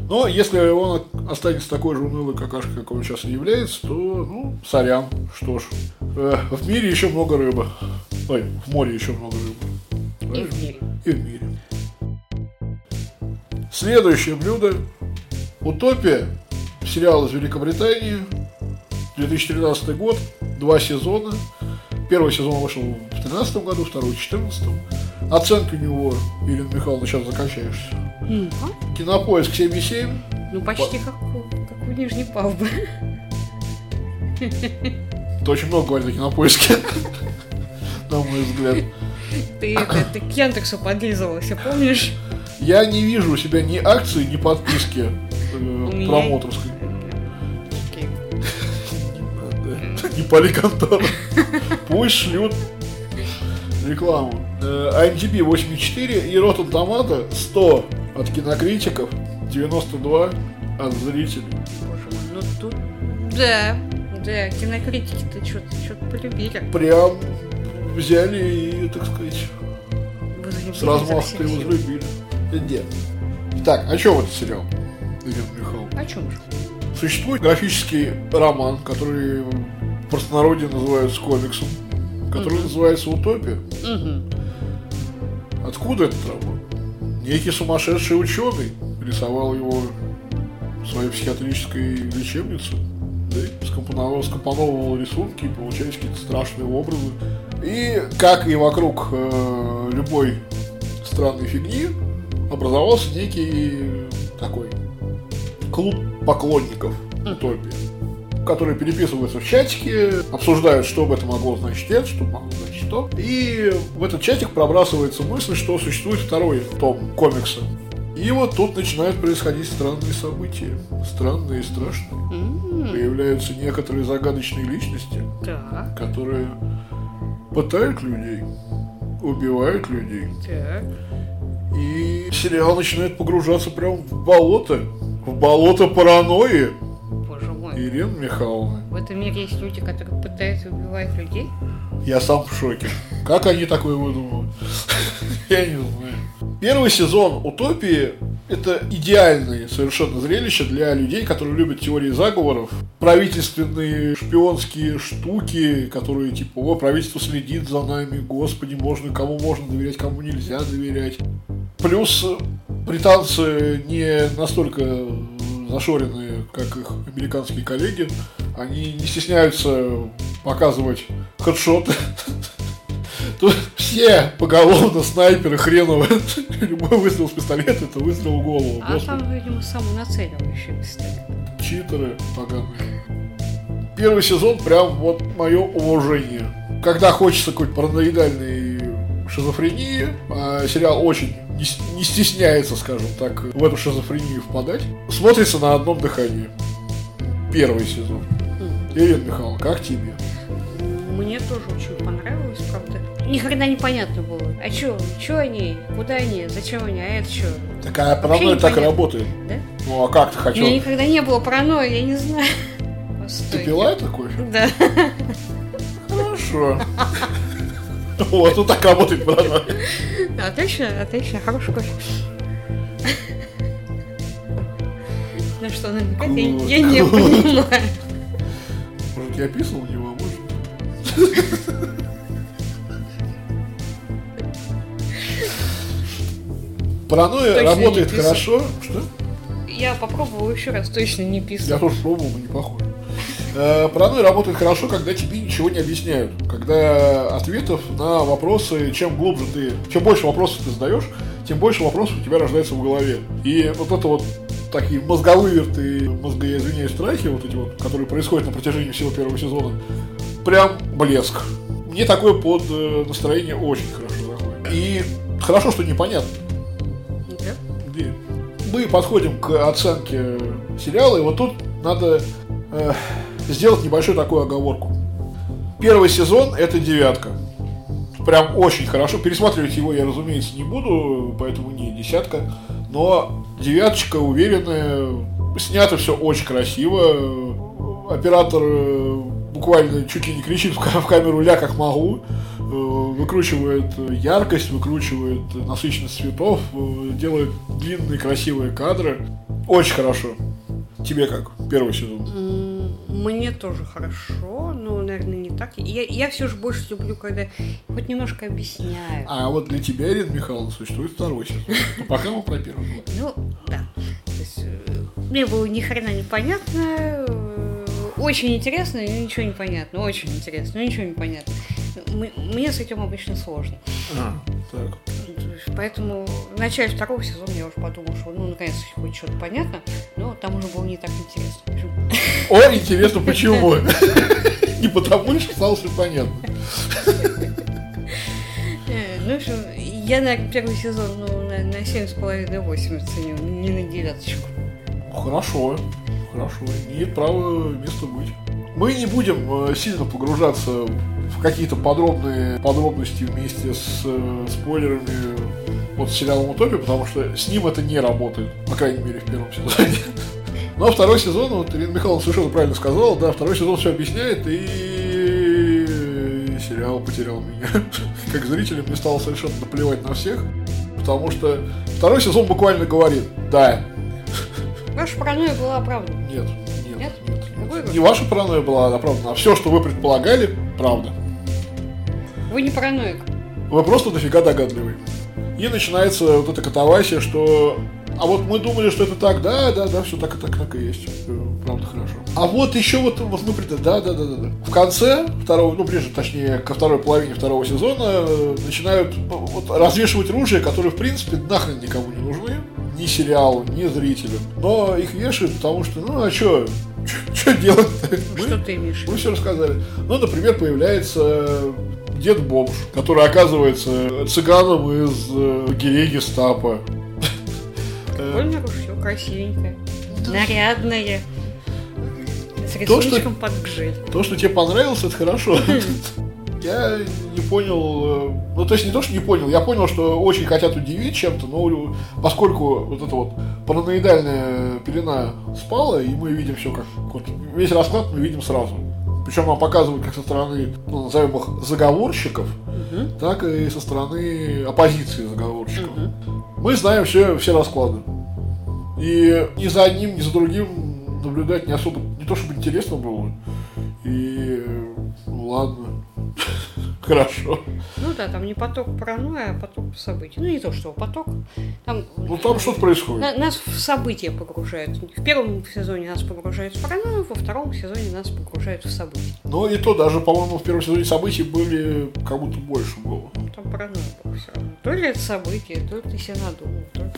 Но если он останется такой же унылой какашкой, как он сейчас и является, то, ну, сорян. Что ж, э, в мире еще много рыбы. Ой, в море еще много рыбы. И в мире. И в мире. Следующее блюдо. Утопия. Сериал из Великобритании. 2013 год. Два сезона. Первый сезон вышел в 2013 году, второй в 2014. Оценки у него, Ирина Михайловна, сейчас закачаешься. А? Кинопоиск 7,7. Ну, почти как у, как у нижней палубы. Ты очень много говоришь о кинопоиске. На мой взгляд. Ты, это, ты к Яндексу подлизывался, помнишь? Я не вижу у себя ни акции, ни подписки э, промоутерской. Не пали контору. Пусть шлют рекламу. Э, IMDb 84 и Rotten Tomato 100 от кинокритиков, 92 от зрителей. Боже мой, ну тут... Да, да, кинокритики-то что-то что полюбили. Прям взяли и, так сказать, Возлюбили с совсем его взлюбили. Где? Так, о чем этот сериал? Ирина Михайловна? О чем же? Существует графический роман, который в простонародье называют комиксом, который Мгм. называется «Утопия». Мгм. Откуда этот роман? Некий сумасшедший ученый рисовал его в своей психиатрической лечебнице, да, скомпоновал, скомпоновывал рисунки, и получались какие-то страшные образы. И, как и вокруг э, любой странной фигни, образовался некий такой клуб поклонников утопии, которые переписываются в чатике, обсуждают, что бы это могло значить это, что могло значить то. И в этот чатик пробрасывается мысль, что существует второй том комикса. И вот тут начинают происходить странные события. Странные и страшные. М, Появляются некоторые загадочные личности, Так, которые пытают людей, убивают людей. так. И сериал начинает погружаться прям в болото. В болото паранойи. Боже мой. Ирина Михайловна. В этом мире есть люди, которые пытаются убивать людей? Я сам в шоке. Как они такое выдумывают? Я не знаю. Первый сезон «Утопии» — это идеальное совершенно зрелище для людей, которые любят теории заговоров, правительственные шпионские штуки, которые типа, о, правительство следит за нами, господи, можно, кому можно доверять, кому нельзя доверять. Плюс э, британцы не настолько зашоренные, как их американские коллеги. Они не стесняются показывать хедшоты. Тут все поголовно снайперы хреновые. Любой выстрел с пистолета это выстрел в голову. А Господи. там, видимо, самонацеливающий пистолет. Читеры поганые. Первый сезон прям вот мое уважение. Когда хочется какой-то параноидальной шизофрении, а сериал очень не, не стесняется, скажем так, в эту шизофрению впадать, смотрится на одном дыхании. Первый сезон. Ирина Михайловна, как тебе? Мне тоже очень понравилось, правда. Ни хрена непонятно было. А чё? Чё они? Куда они? Зачем они? А это чё? Такая паранойя так и работает. Да? Ну а как ты У хотел? меня никогда не было паранойи, я не знаю. Ты Постой. пила это кофе? Да. Хорошо. Вот, вот так работает паранойя. Отлично, отлично, хороший кофе. Ну что она намекает, я, я не понимаю. Может, я описывал его, а может... Паранойя Точно работает писал. хорошо. Что? Я попробовала еще раз, точно не Я писала. тоже пробовал, не похоже. Э, Паранойя работает хорошо, когда тебе ничего не объясняют. Когда ответов на вопросы, чем глубже ты, чем больше вопросов ты задаешь, тем больше вопросов у тебя рождается в голове. И вот это вот такие мозговыверты, мозго, я извиняюсь, страхи, вот эти вот, которые происходят на протяжении всего первого сезона, прям блеск. Мне такое под э, настроение очень хорошо заходит. И хорошо, что непонятно. Мы подходим к оценке сериала, и вот тут надо э, сделать небольшую такую оговорку. Первый сезон это девятка. Прям очень хорошо. Пересматривать его я, разумеется, не буду, поэтому не десятка. Но девяточка уверенная. Снято все очень красиво. Оператор э, буквально чуть ли не кричит в камеру ля как могу. Э, Выкручивает яркость, выкручивает насыщенность цветов, э, делает длинные красивые кадры. Очень хорошо. Тебе как? Первый сезон. Мне тоже хорошо, но, наверное, не так. Я, я все же больше люблю, когда хоть немножко объясняют. А вот для тебя, Ирина Михайловна, существует второй сезон. Пока мы про первый. Ну, да. То есть, э, мне было ни хрена непонятно, очень интересно, но ничего не понятно. Очень интересно, но ничего не понятно. Мне с этим обычно сложно. А, так. Поэтому в начале второго сезона я уже подумала, что ну наконец хоть что-то понятно, но там уже было не так интересно. О, интересно, почему? Не потому, что стало все понятно. э, Ну, общем, я, наверное, первый сезон ну, на, на 7,5-8 оценю, не на девяточку. Хорошо, хорошо. Имеет право место быть. Мы не будем э, сильно погружаться в какие-то подробные подробности вместе с э, спойлерами от сериала «Утопия», потому что с ним это не работает, по крайней мере, в первом сезоне. Но второй сезон, вот Ирина Михайловна совершенно правильно сказала, да, второй сезон все объясняет, и сериал потерял меня. Как зрителям мне стало совершенно наплевать на всех, потому что второй сезон буквально говорит, да, Ваша паранойя была оправдана. нет, нет, Нет? нет. Не ваша паранойя была оправдана, а все, что вы предполагали, правда. Вы не параноик. Вы просто дофига догадливый. И начинается вот эта катавасия, что... А вот мы думали, что это так, да, да, да, все так и так, так и есть. Правда, хорошо. А вот еще вот, вот мы пред- да, да, да, да, да. В конце второго, ну, ближе, точнее, ко второй половине второго сезона э, начинают ну, вот, развешивать ружья, которые, в принципе, нахрен никому не нужны. Ни сериалу, ни зрителю. Но их вешают, потому что, ну, а что? Что делать-то? Мы- Что ты имеешь? мы все рассказали. Ну, например, появляется дед бомж, который оказывается цыганом из э, лагерей гестапо. Прикольное ружье, красивенькое, нарядное, с То, что- рисуночком под гжель. То, что тебе понравилось, это хорошо. Я не понял, э, ну то есть не то, что не понял, я понял, что очень хотят удивить чем-то, но поскольку вот эта вот параноидальная пелена спала, и мы видим все как, вот, весь расклад мы видим сразу. Причем нам показывают как со стороны, ну, назовем их, заговорщиков, Мгм. так и со стороны оппозиции заговорщиков. Мгм. Мы знаем все, все расклады. И ни за одним, ни за другим наблюдать не особо, не то чтобы интересно было. И ну ладно. Хорошо. Ну да, там не поток паранойя, а поток событий. Ну не то, что поток. Там, Ну там что-то происходит. на- нас в события погружают. В первом сезоне нас погружают в паранойю, во втором сезоне нас погружают в события. Но и то даже, по-моему, в первом сезоне событий были как будто больше было. Ну, Там паранойя была все равно. То ли это событие, то ли ты себе надумал, то ли,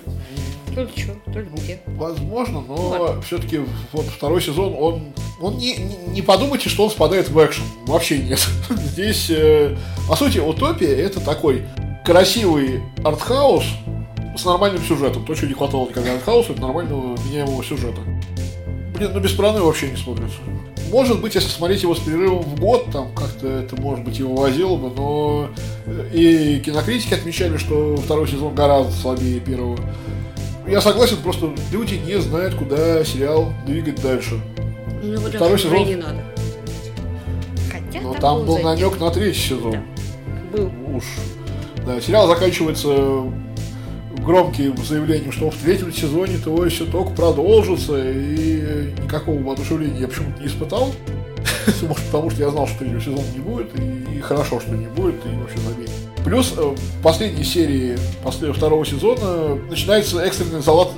то ли что, то ли где. Возможно, но Ладно. все-таки вот второй сезон, он, он не, не, подумайте, что он спадает в экшен. Вообще нет. Здесь, э, по сути, утопия это такой красивый артхаус с нормальным сюжетом. То, чего не хватало никогда артхаусу, это нормального меняемого сюжета. Блин, ну без паранойи вообще не смотрится. Может быть, если смотреть его с перерывом в год, там как-то это, может быть, его возило бы, но э, и кинокритики отмечали, что второй сезон гораздо слабее первого. Я согласен, просто люди не знают, куда сериал двигать дальше. Ну его Второй сезон. не надо. Хотя Но там был намек на третий сезон. Да. Был. Уж. Да, сериал заканчивается громким заявлением, что в третьем сезоне твой все только продолжится, и никакого воодушевления я почему-то не испытал. Может, потому что я знал, что третьего сезона не будет, и, и хорошо, что не будет, и вообще забей. Плюс э, в последней серии после второго сезона начинается экстренный залат,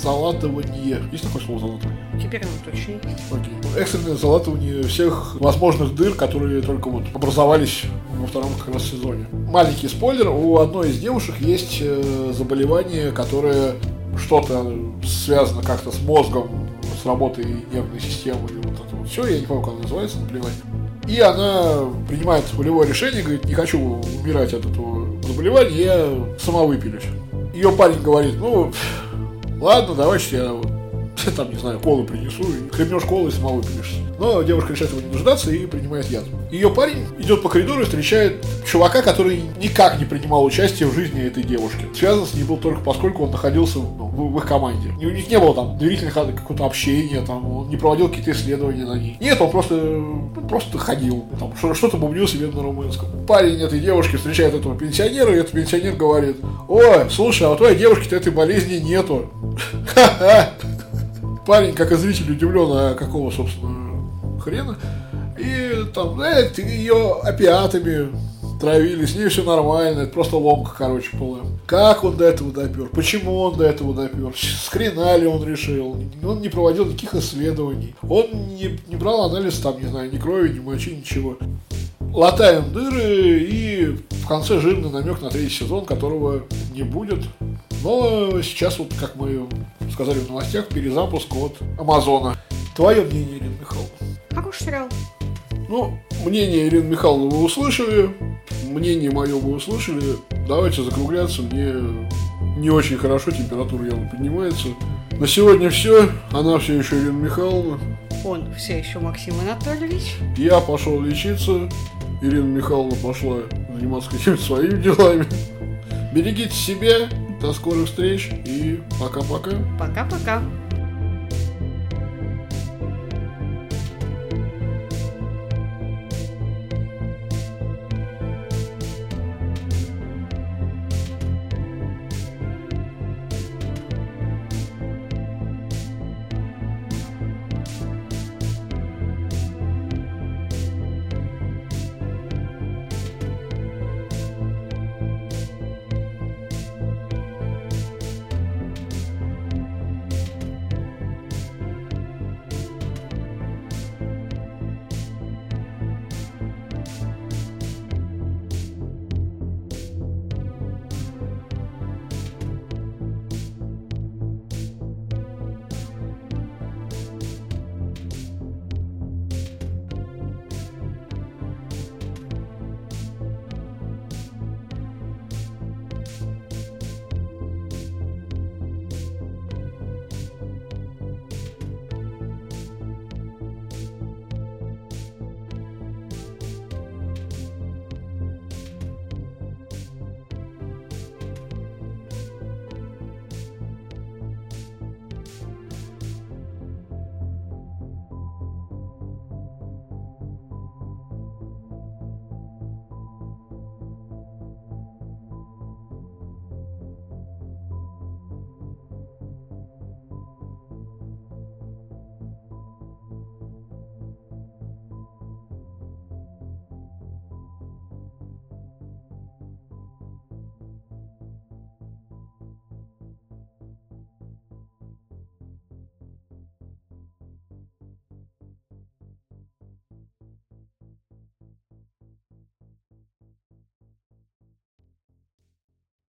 залатывание. Есть такое слово залатывание? Теперь оно точно есть. Окей. Экстренное залатывание всех возможных дыр, которые только вот образовались во втором как раз сезоне. Маленький спойлер, у одной из девушек есть э, заболевание, которое что-то связано как-то с мозгом, с работой нервной системы, и вот это вот все, я не помню, как оно называется, наплевать. И она принимает волевое решение, говорит, не хочу умирать от этого заболевания, я сама выпилюсь. Ее парень говорит, ну, ладно, давайте я там, не знаю, колы принесу, хлебнешь колы и сама выпьешь. Но девушка решает его не дождаться и принимает яд. Ее парень идет по коридору и встречает чувака, который никак не принимал участие в жизни этой девушки. Связан с ней был только поскольку он находился ну, в, в их команде. У них не было там доверительных какого-то общения, там, он не проводил какие-то исследования на ней. Нет, он просто, ну, просто ходил, там, что-то бубнил себе на румынском. Парень этой девушки встречает этого пенсионера, и этот пенсионер говорит, ой, слушай, а у твоей девушки-то этой болезни нету. Ха-ха парень, как и зритель, удивлен, а какого, собственно, хрена. И там, э, ее опиатами травили, с ней все нормально, это просто ломка, короче, была. Как он до этого допер? Почему он до этого допер? С хрена ли он решил? Он не проводил никаких исследований. Он не, не брал анализ там, не знаю, ни крови, ни мочи, ничего. Латаем дыры и в конце жирный намек на третий сезон, которого не будет. Но сейчас вот, как мы сказали в новостях, перезапуск от Амазона. Твое мнение, Ирина Михайловна? Хороший сериал. Ну, мнение Ирины Михайловны вы услышали, мнение мое вы услышали. Давайте закругляться, мне не очень хорошо, температура явно поднимается. На сегодня все. Она все еще Ирина Михайловна. Он все еще Максим Анатольевич. Я пошел лечиться. Ирина Михайловна пошла заниматься какими-то своими делами. Берегите себя, до скорых встреч и пока-пока. Пока-пока.